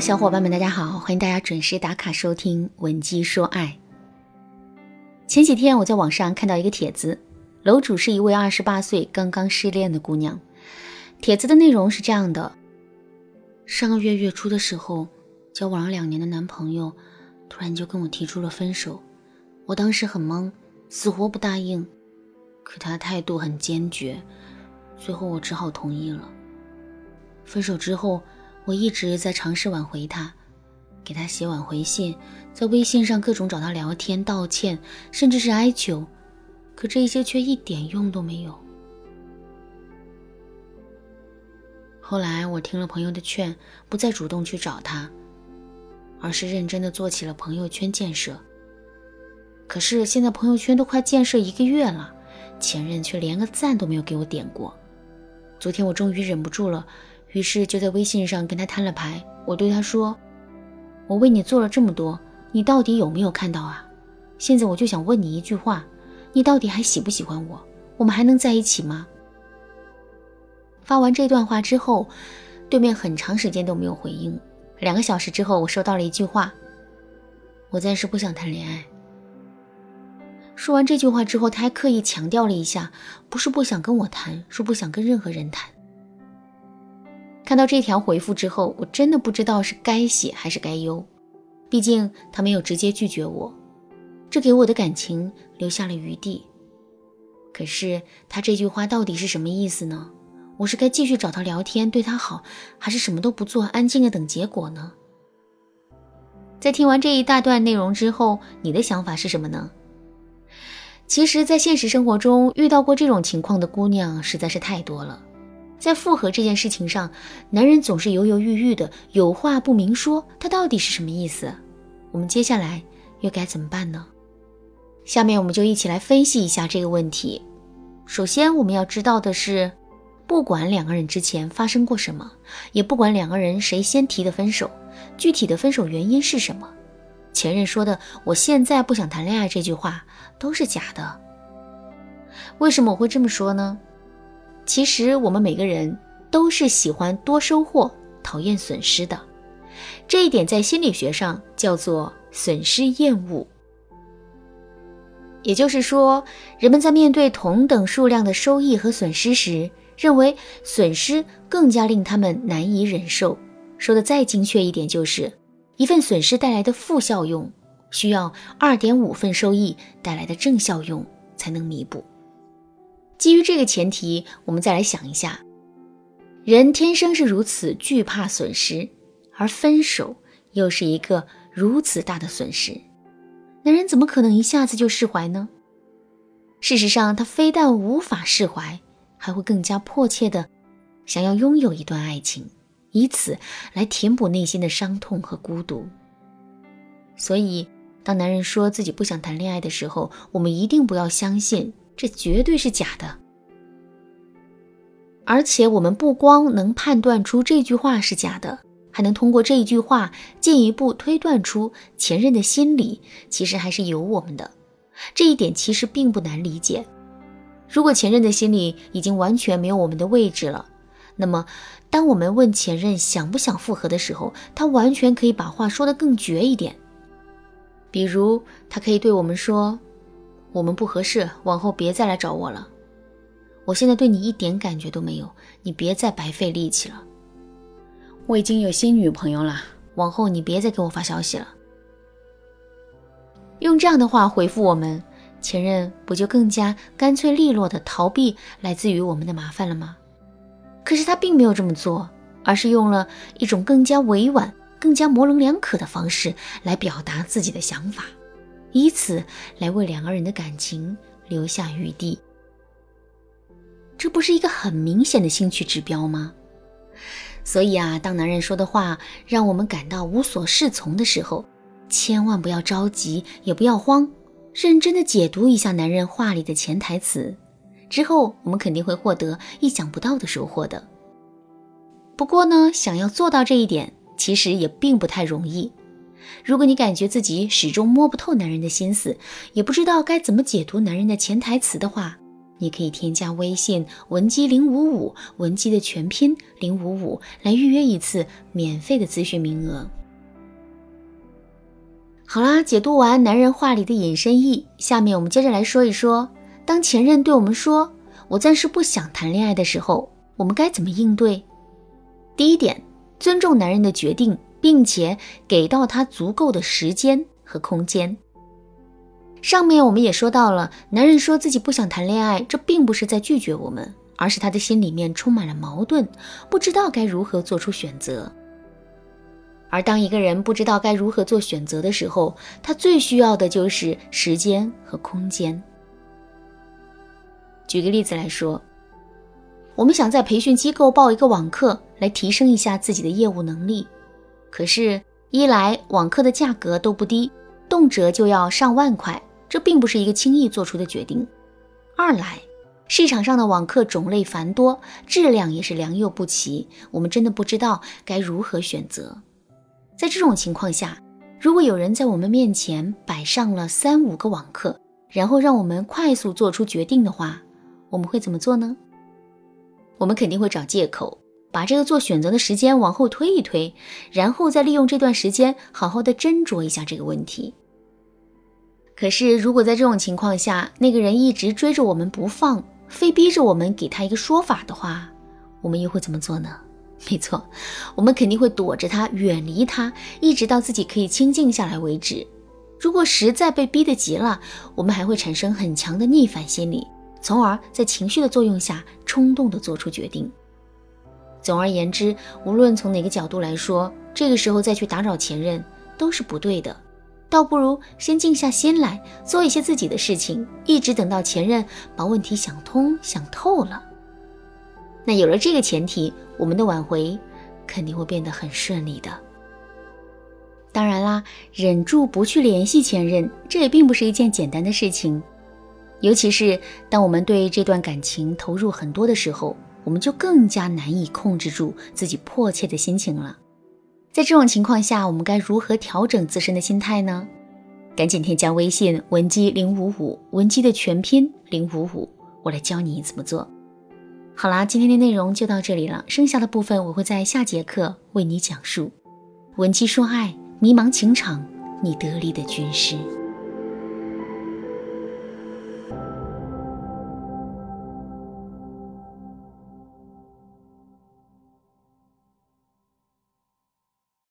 小伙伴们，大家好，欢迎大家准时打卡收听《闻鸡说爱》。前几天我在网上看到一个帖子，楼主是一位二十八岁刚刚失恋的姑娘。帖子的内容是这样的：上个月月初的时候，交往了两年的男朋友突然就跟我提出了分手，我当时很懵，死活不答应，可他态度很坚决，最后我只好同意了。分手之后。我一直在尝试挽回他，给他写挽回信，在微信上各种找他聊天、道歉，甚至是哀求，可这些却一点用都没有。后来我听了朋友的劝，不再主动去找他，而是认真的做起了朋友圈建设。可是现在朋友圈都快建设一个月了，前任却连个赞都没有给我点过。昨天我终于忍不住了。于是就在微信上跟他摊了牌。我对他说：“我为你做了这么多，你到底有没有看到啊？现在我就想问你一句话：你到底还喜不喜欢我？我们还能在一起吗？”发完这段话之后，对面很长时间都没有回应。两个小时之后，我收到了一句话：“我暂时不想谈恋爱。”说完这句话之后，他还刻意强调了一下：“不是不想跟我谈，是不想跟任何人谈。”看到这条回复之后，我真的不知道是该喜还是该忧。毕竟他没有直接拒绝我，这给我的感情留下了余地。可是他这句话到底是什么意思呢？我是该继续找他聊天，对他好，还是什么都不做，安静的等结果呢？在听完这一大段内容之后，你的想法是什么呢？其实，在现实生活中遇到过这种情况的姑娘实在是太多了。在复合这件事情上，男人总是犹犹豫豫的，有话不明说，他到底是什么意思？我们接下来又该怎么办呢？下面我们就一起来分析一下这个问题。首先，我们要知道的是，不管两个人之前发生过什么，也不管两个人谁先提的分手，具体的分手原因是什么，前任说的“我现在不想谈恋爱”这句话都是假的。为什么我会这么说呢？其实我们每个人都是喜欢多收获、讨厌损失的，这一点在心理学上叫做损失厌恶。也就是说，人们在面对同等数量的收益和损失时，认为损失更加令他们难以忍受。说的再精确一点，就是一份损失带来的负效用，需要二点五份收益带来的正效用才能弥补。基于这个前提，我们再来想一下，人天生是如此惧怕损失，而分手又是一个如此大的损失，男人怎么可能一下子就释怀呢？事实上，他非但无法释怀，还会更加迫切的想要拥有一段爱情，以此来填补内心的伤痛和孤独。所以，当男人说自己不想谈恋爱的时候，我们一定不要相信。这绝对是假的，而且我们不光能判断出这句话是假的，还能通过这一句话进一步推断出前任的心理其实还是有我们的。这一点其实并不难理解。如果前任的心里已经完全没有我们的位置了，那么当我们问前任想不想复合的时候，他完全可以把话说得更绝一点。比如，他可以对我们说。我们不合适，往后别再来找我了。我现在对你一点感觉都没有，你别再白费力气了。我已经有新女朋友了，往后你别再给我发消息了。用这样的话回复我们，前任不就更加干脆利落的逃避来自于我们的麻烦了吗？可是他并没有这么做，而是用了一种更加委婉、更加模棱两可的方式来表达自己的想法。以此来为两个人的感情留下余地，这不是一个很明显的兴趣指标吗？所以啊，当男人说的话让我们感到无所适从的时候，千万不要着急，也不要慌，认真的解读一下男人话里的潜台词，之后我们肯定会获得意想不到的收获的。不过呢，想要做到这一点，其实也并不太容易。如果你感觉自己始终摸不透男人的心思，也不知道该怎么解读男人的潜台词的话，你可以添加微信文姬零五五，文姬的全拼零五五，来预约一次免费的咨询名额。好啦，解读完男人话里的隐身意，下面我们接着来说一说，当前任对我们说“我暂时不想谈恋爱”的时候，我们该怎么应对？第一点，尊重男人的决定，并且给到他足够的时间和空间。上面我们也说到了，男人说自己不想谈恋爱，这并不是在拒绝我们，而是他的心里面充满了矛盾，不知道该如何做出选择。而当一个人不知道该如何做选择的时候，他最需要的就是时间和空间。举个例子来说，我们想在培训机构报一个网课，来提升一下自己的业务能力，可是，一来网课的价格都不低，动辄就要上万块。这并不是一个轻易做出的决定。二来，市场上的网课种类繁多，质量也是良莠不齐，我们真的不知道该如何选择。在这种情况下，如果有人在我们面前摆上了三五个网课，然后让我们快速做出决定的话，我们会怎么做呢？我们肯定会找借口，把这个做选择的时间往后推一推，然后再利用这段时间好好的斟酌一下这个问题。可是，如果在这种情况下，那个人一直追着我们不放，非逼着我们给他一个说法的话，我们又会怎么做呢？没错，我们肯定会躲着他，远离他，一直到自己可以清静下来为止。如果实在被逼得急了，我们还会产生很强的逆反心理，从而在情绪的作用下冲动地做出决定。总而言之，无论从哪个角度来说，这个时候再去打扰前任都是不对的。倒不如先静下心来，做一些自己的事情，一直等到前任把问题想通、想透了。那有了这个前提，我们的挽回肯定会变得很顺利的。当然啦，忍住不去联系前任，这也并不是一件简单的事情。尤其是当我们对这段感情投入很多的时候，我们就更加难以控制住自己迫切的心情了。在这种情况下，我们该如何调整自身的心态呢？赶紧添加微信文姬零五五，文姬的全拼零五五，我来教你怎么做。好啦，今天的内容就到这里了，剩下的部分我会在下节课为你讲述。文姬说爱，迷茫情场，你得力的军师。